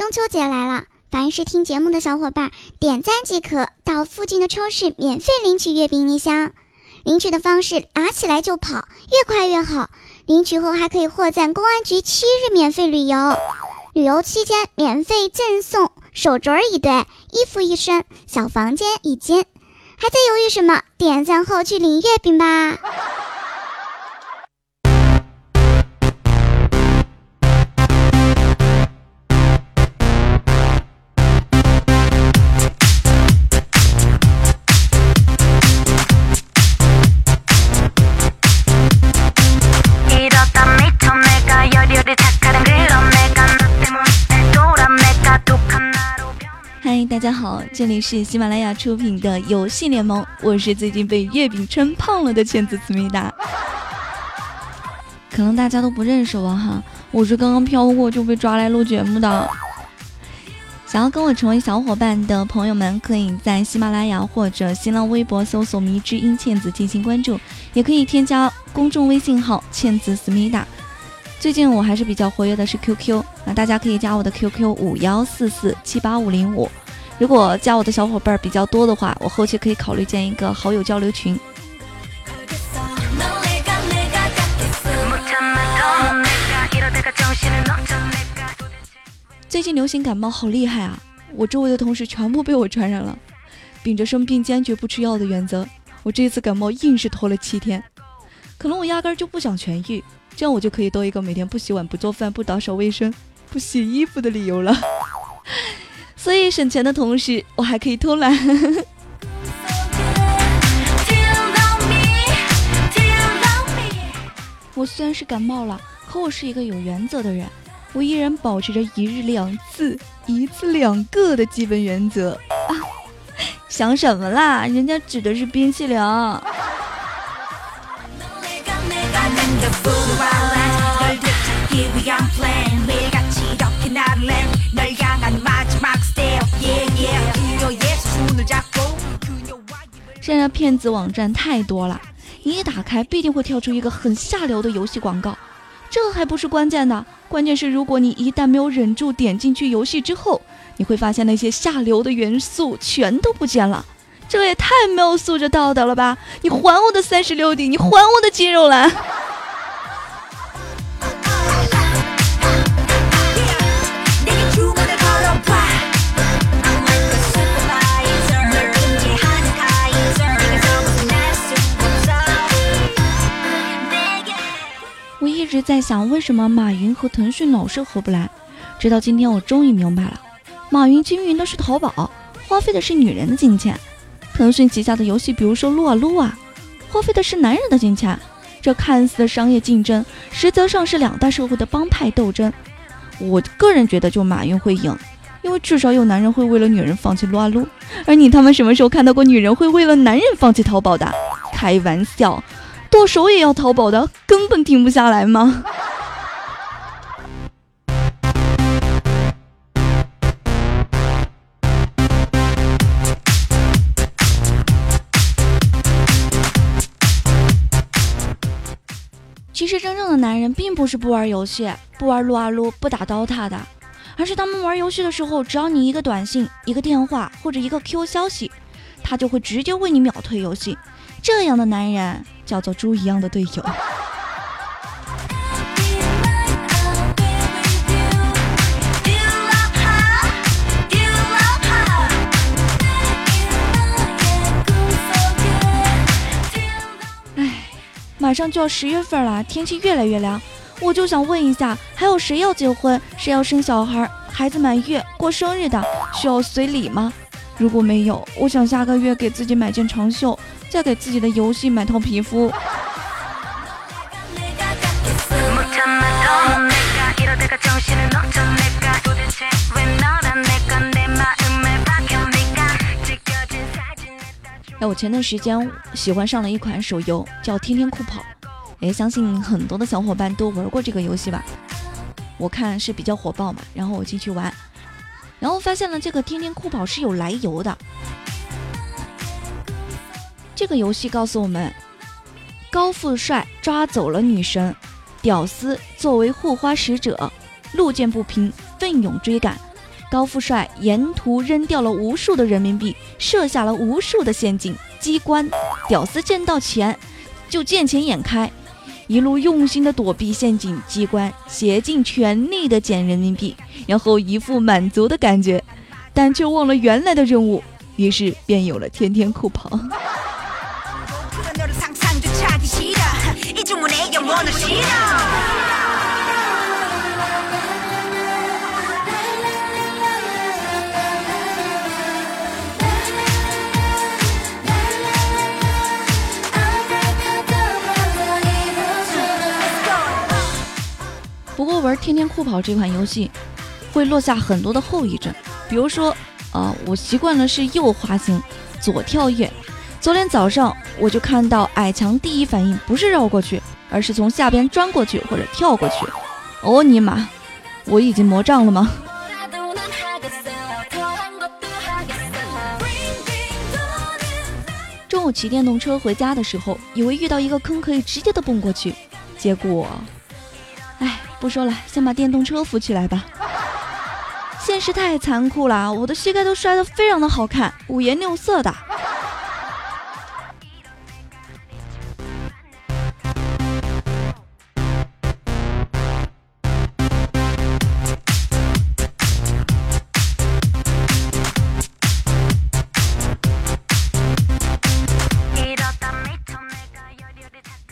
中秋节来了，凡是听节目的小伙伴点赞即可，到附近的超市免费领取月饼一箱。领取的方式拿起来就跑，越快越好。领取后还可以获赞公安局七日免费旅游，旅游期间免费赠送手镯一对，衣服一身，小房间一间。还在犹豫什么？点赞后去领月饼吧。大家好，这里是喜马拉雅出品的游戏联盟，我是最近被月饼撑胖了的茜子思密达。可能大家都不认识我哈，我是刚刚飘过就被抓来录节目的。想要跟我成为小伙伴的朋友们，可以在喜马拉雅或者新浪微博搜索“迷之音倩子”进行关注，也可以添加公众微信号“倩子思密达”。最近我还是比较活跃的是 QQ，那大家可以加我的 QQ 五幺四四七八五零五。如果加我的小伙伴比较多的话，我后期可以考虑建一个好友交流群。最近流行感冒好厉害啊！我周围的同事全部被我传染了。秉着生病坚决不吃药的原则，我这一次感冒硬是拖了七天。可能我压根就不想痊愈。这样我就可以多一个每天不洗碗、不做饭、不打扫卫生、不洗衣服的理由了。所以省钱的同时，我还可以偷懒。我虽然是感冒了，可我是一个有原则的人，我依然保持着一日两次、一次两个的基本原则。想什么啦？人家指的是冰淇淋。现在骗子网站太多了，你一打开必定会跳出一个很下流的游戏广告。这还不是关键的，关键是如果你一旦没有忍住点进去游戏之后，你会发现那些下流的元素全都不见了。这也太没有素质道德了吧！你还我的三十六 D，你还我的肌肉男！一直在想，为什么马云和腾讯老是合不来？直到今天，我终于明白了：马云经营的是淘宝，花费的是女人的金钱；腾讯旗下的游戏，比如说撸啊撸啊，花费的是男人的金钱。这看似商业竞争，实则上是两大社会的帮派斗争。我个人觉得，就马云会赢，因为至少有男人会为了女人放弃撸啊撸，而你他妈什么时候看到过女人会为了男人放弃淘宝的？开玩笑。剁手也要淘宝的，根本停不下来吗？其实真正的男人并不是不玩游戏、不玩撸啊撸、不打 DOTA 的，而是他们玩游戏的时候，只要你一个短信、一个电话或者一个 Q 消息，他就会直接为你秒退游戏。这样的男人叫做猪一样的队友。哎，马上就要十月份了，天气越来越凉，我就想问一下，还有谁要结婚、谁要生小孩、孩子满月、过生日的，需要随礼吗？如果没有，我想下个月给自己买件长袖。再给自己的游戏买套皮肤。哎，我前段时间喜欢上了一款手游，叫《天天酷跑》。哎，相信很多的小伙伴都玩过这个游戏吧？我看是比较火爆嘛，然后我进去玩，然后发现了这个《天天酷跑》是有来由的。这个游戏告诉我们，高富帅抓走了女神，屌丝作为护花使者，路见不平奋勇追赶，高富帅沿途扔掉了无数的人民币，设下了无数的陷阱机关，屌丝见到钱就见钱眼开，一路用心的躲避陷阱机关，竭尽全力的捡人民币，然后一副满足的感觉，但却忘了原来的任务，于是便有了天天酷跑。不过玩《天天酷跑》这款游戏，会落下很多的后遗症，比如说，啊，我习惯了是右滑行，左跳跃。昨天早上我就看到矮墙，第一反应不是绕过去，而是从下边钻过去或者跳过去。哦尼玛，我已经魔障了吗？中午骑电动车回家的时候，以为遇到一个坑可以直接的蹦过去，结果，哎。不说了，先把电动车扶起来吧。现实太残酷了，我的膝盖都摔得非常的好看，五颜六色的。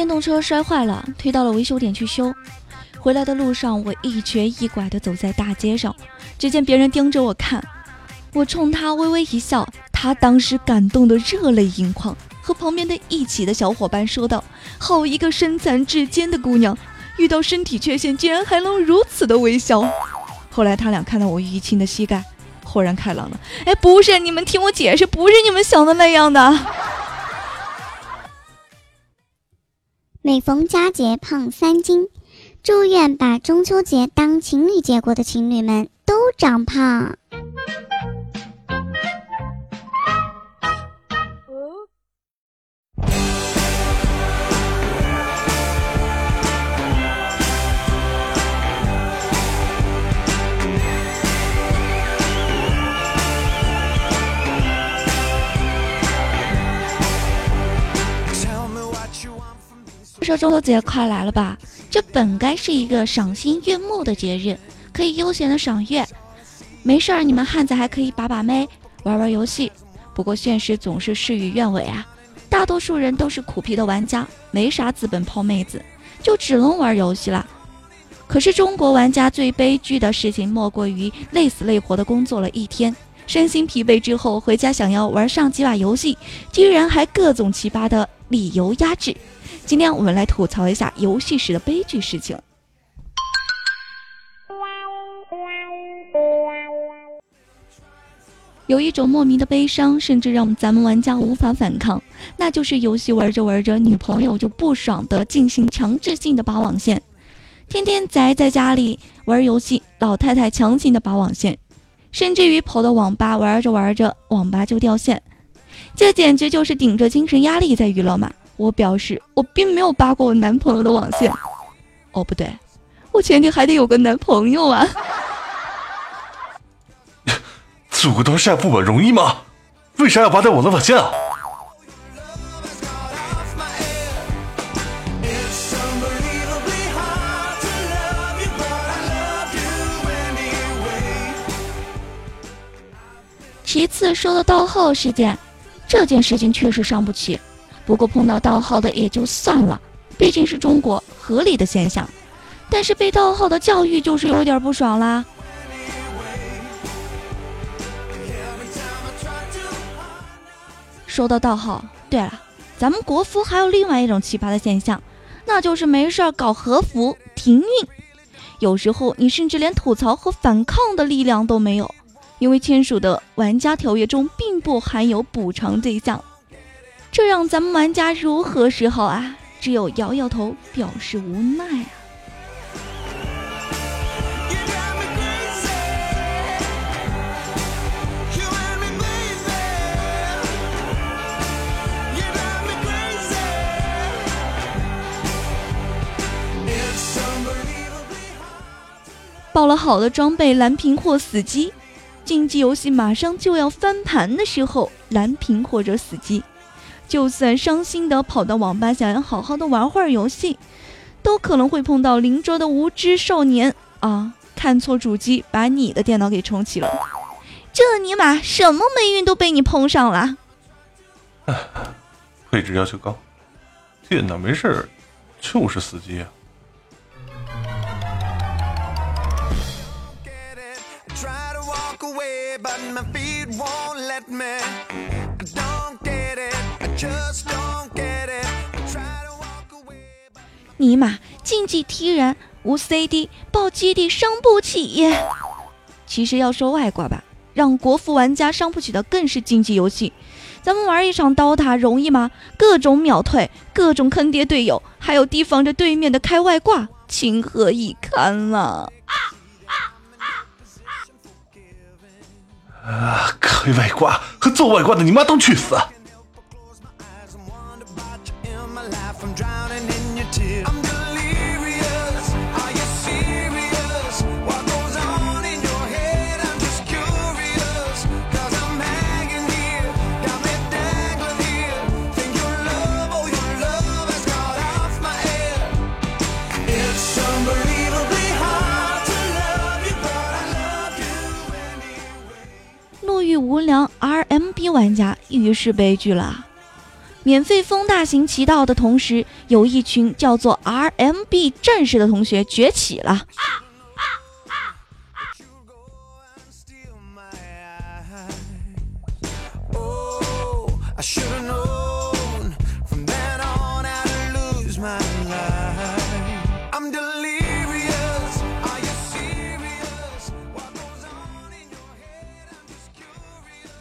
电动车摔坏了，推到了维修点去修。回来的路上，我一瘸一拐地走在大街上，只见别人盯着我看，我冲他微微一笑，他当时感动得热泪盈眶，和旁边的一起的小伙伴说道：“好一个身残志坚的姑娘，遇到身体缺陷竟然还能如此的微笑。”后来他俩看到我淤青的膝盖，豁然开朗了。哎，不是，你们听我解释，不是你们想的那样的。每逢佳节胖三斤。祝愿把中秋节当情侣节过的情侣们都长胖。说中秋节快来了吧？这本该是一个赏心悦目的节日，可以悠闲的赏月。没事儿，你们汉子还可以把把妹，玩玩游戏。不过现实总是事与愿违啊，大多数人都是苦皮的玩家，没啥资本泡妹子，就只能玩游戏了。可是中国玩家最悲剧的事情，莫过于累死累活的工作了一天，身心疲惫之后回家想要玩上几把游戏，居然还各种奇葩的理由压制。今天我们来吐槽一下游戏时的悲剧事情。有一种莫名的悲伤，甚至让咱们玩家无法反抗，那就是游戏玩着玩着，女朋友就不爽的进行强制性的拔网线。天天宅在家里玩游戏，老太太强行的拔网线，甚至于跑到网吧玩着玩着，网吧就掉线，这简直就是顶着精神压力在娱乐嘛！我表示，我并没有扒过我男朋友的网线。哦，不对，我前提还得有个男朋友啊。祖国多晒不稳容易吗？为啥要扒掉我的网线啊？其次说的盗号事件，这件事情确实伤不起。不过碰到盗号的也就算了，毕竟是中国合理的现象。但是被盗号的教育就是有点不爽啦。说到盗号，对了，咱们国服还有另外一种奇葩的现象，那就是没事儿搞和服停运。有时候你甚至连吐槽和反抗的力量都没有，因为签署的玩家条约中并不含有补偿这一项。这让咱们玩家如何是好啊？只有摇摇头，表示无奈啊。爆了好的装备蓝屏或死机，竞技游戏马上就要翻盘的时候，蓝屏或者死机，就算伤心的跑到网吧想要好好的玩会儿游戏，都可能会碰到邻桌的无知少年啊，看错主机把你的电脑给重启了，这尼玛什么霉运都被你碰上了。配置要求高，电脑没事儿就是死机啊。尼玛，竞技踢人无 CD 爆基地伤不起。其实要说外挂吧，让国服玩家伤不起的更是竞技游戏。咱们玩一场刀塔容易吗？各种秒退，各种坑爹队友，还有提防着对面的开外挂，情何以堪了！啊，开外挂和做外挂的你妈都去死！In my life. I'm drowning in your tears. I'm delirious. Are you serious? What goes on in your head? I'm just curious. Cause I'm hanging here. Got me dangling here. Think your love, oh, your love has got off my head. It's unbelievably hard to love you, but I love you anyway. 路遇无良 RMB 玩家，于是悲剧了。免费风大行其道的同时，有一群叫做 RMB 战士的同学崛起了。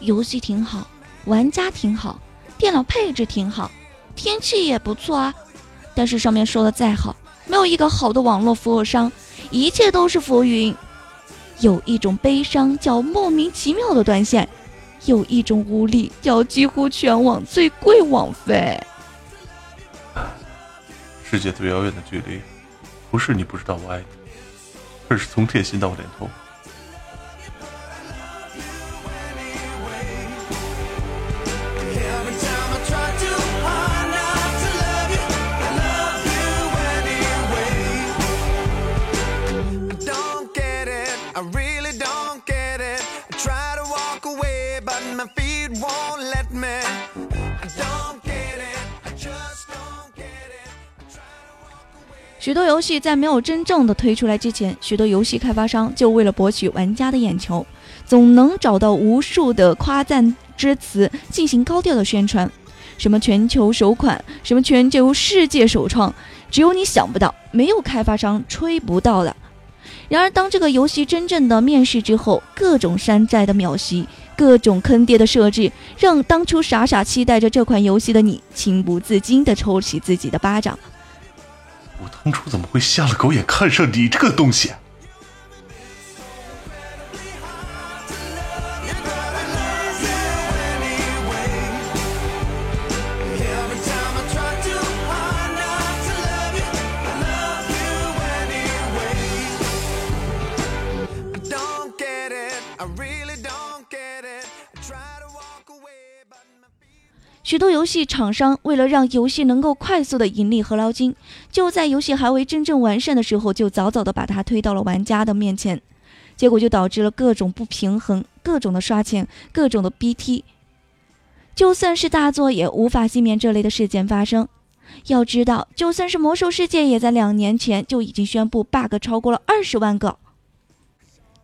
游戏挺好，玩家挺好。电脑配置挺好，天气也不错啊。但是上面说的再好，没有一个好的网络服务商，一切都是浮云。有一种悲伤叫莫名其妙的断线，有一种无力叫几乎全网最贵网费。世界最遥远的距离，不是你不知道我爱你，而是从贴心到脸痛。许多游戏在没有真正的推出来之前，许多游戏开发商就为了博取玩家的眼球，总能找到无数的夸赞之词进行高调的宣传，什么全球首款，什么全球世界首创，只有你想不到，没有开发商吹不到的。然而，当这个游戏真正的面世之后，各种山寨的秒袭，各种坑爹的设置，让当初傻傻期待着这款游戏的你，情不自禁地抽起自己的巴掌。我当初怎么会瞎了狗眼看上你这个东西？许多游戏厂商为了让游戏能够快速的盈利和捞金，就在游戏还未真正完善的时候，就早早的把它推到了玩家的面前，结果就导致了各种不平衡、各种的刷钱、各种的 BT。就算是大作，也无法避免这类的事件发生。要知道，就算是魔兽世界，也在两年前就已经宣布 bug 超过了二十万个。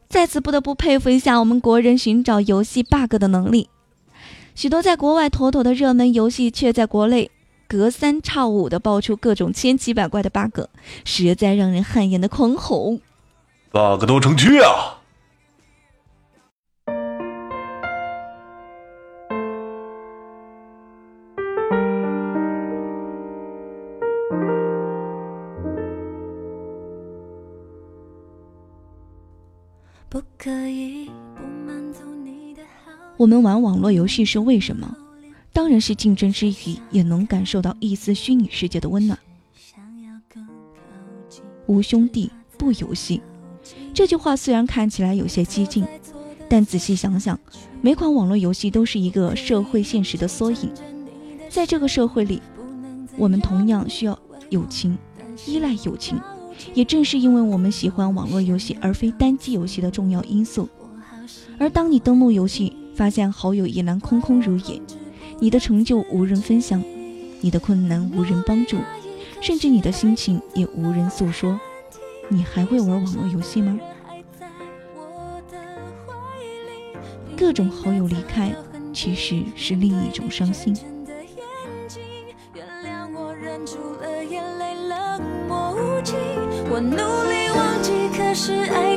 在此不得不佩服一下我们国人寻找游戏 bug 的能力。许多在国外妥妥的热门游戏，却在国内隔三差五的爆出各种千奇百怪的 bug，实在让人汗颜的狂吼。bug 都成蛆啊！我们玩网络游戏是为什么？当然是竞争之余，也能感受到一丝虚拟世界的温暖。无兄弟不游戏，这句话虽然看起来有些激进，但仔细想想，每款网络游戏都是一个社会现实的缩影。在这个社会里，我们同样需要友情，依赖友情。也正是因为我们喜欢网络游戏而非单机游戏的重要因素。而当你登录游戏，发现好友一栏空空如也，你的成就无人分享，你的困难无人帮助，甚至你的心情也无人诉说，你还会玩网络游戏吗？各种好友离开，其实是另一种伤心。我努力忘记，可是爱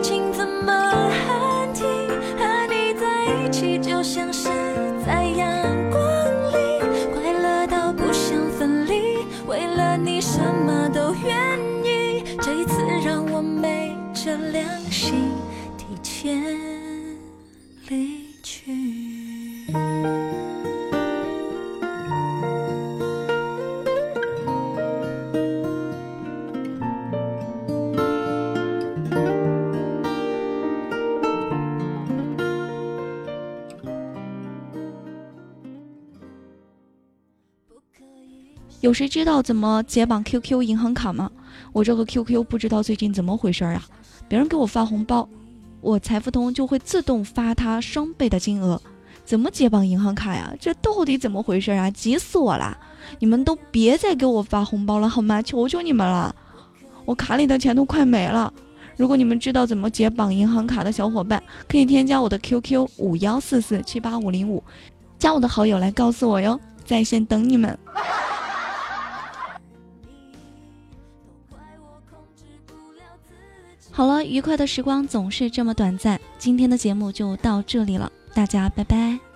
着良心提前离去。有谁知道怎么解绑 QQ 银行卡吗？我这个 QQ 不知道最近怎么回事啊！别人给我发红包，我财付通就会自动发他双倍的金额。怎么解绑银行卡呀？这到底怎么回事啊？急死我了！你们都别再给我发红包了好吗？求求你们了！我卡里的钱都快没了。如果你们知道怎么解绑银行卡的小伙伴，可以添加我的 QQ 五幺四四七八五零五，加我的好友来告诉我哟，在线等你们。好了，愉快的时光总是这么短暂，今天的节目就到这里了，大家拜拜。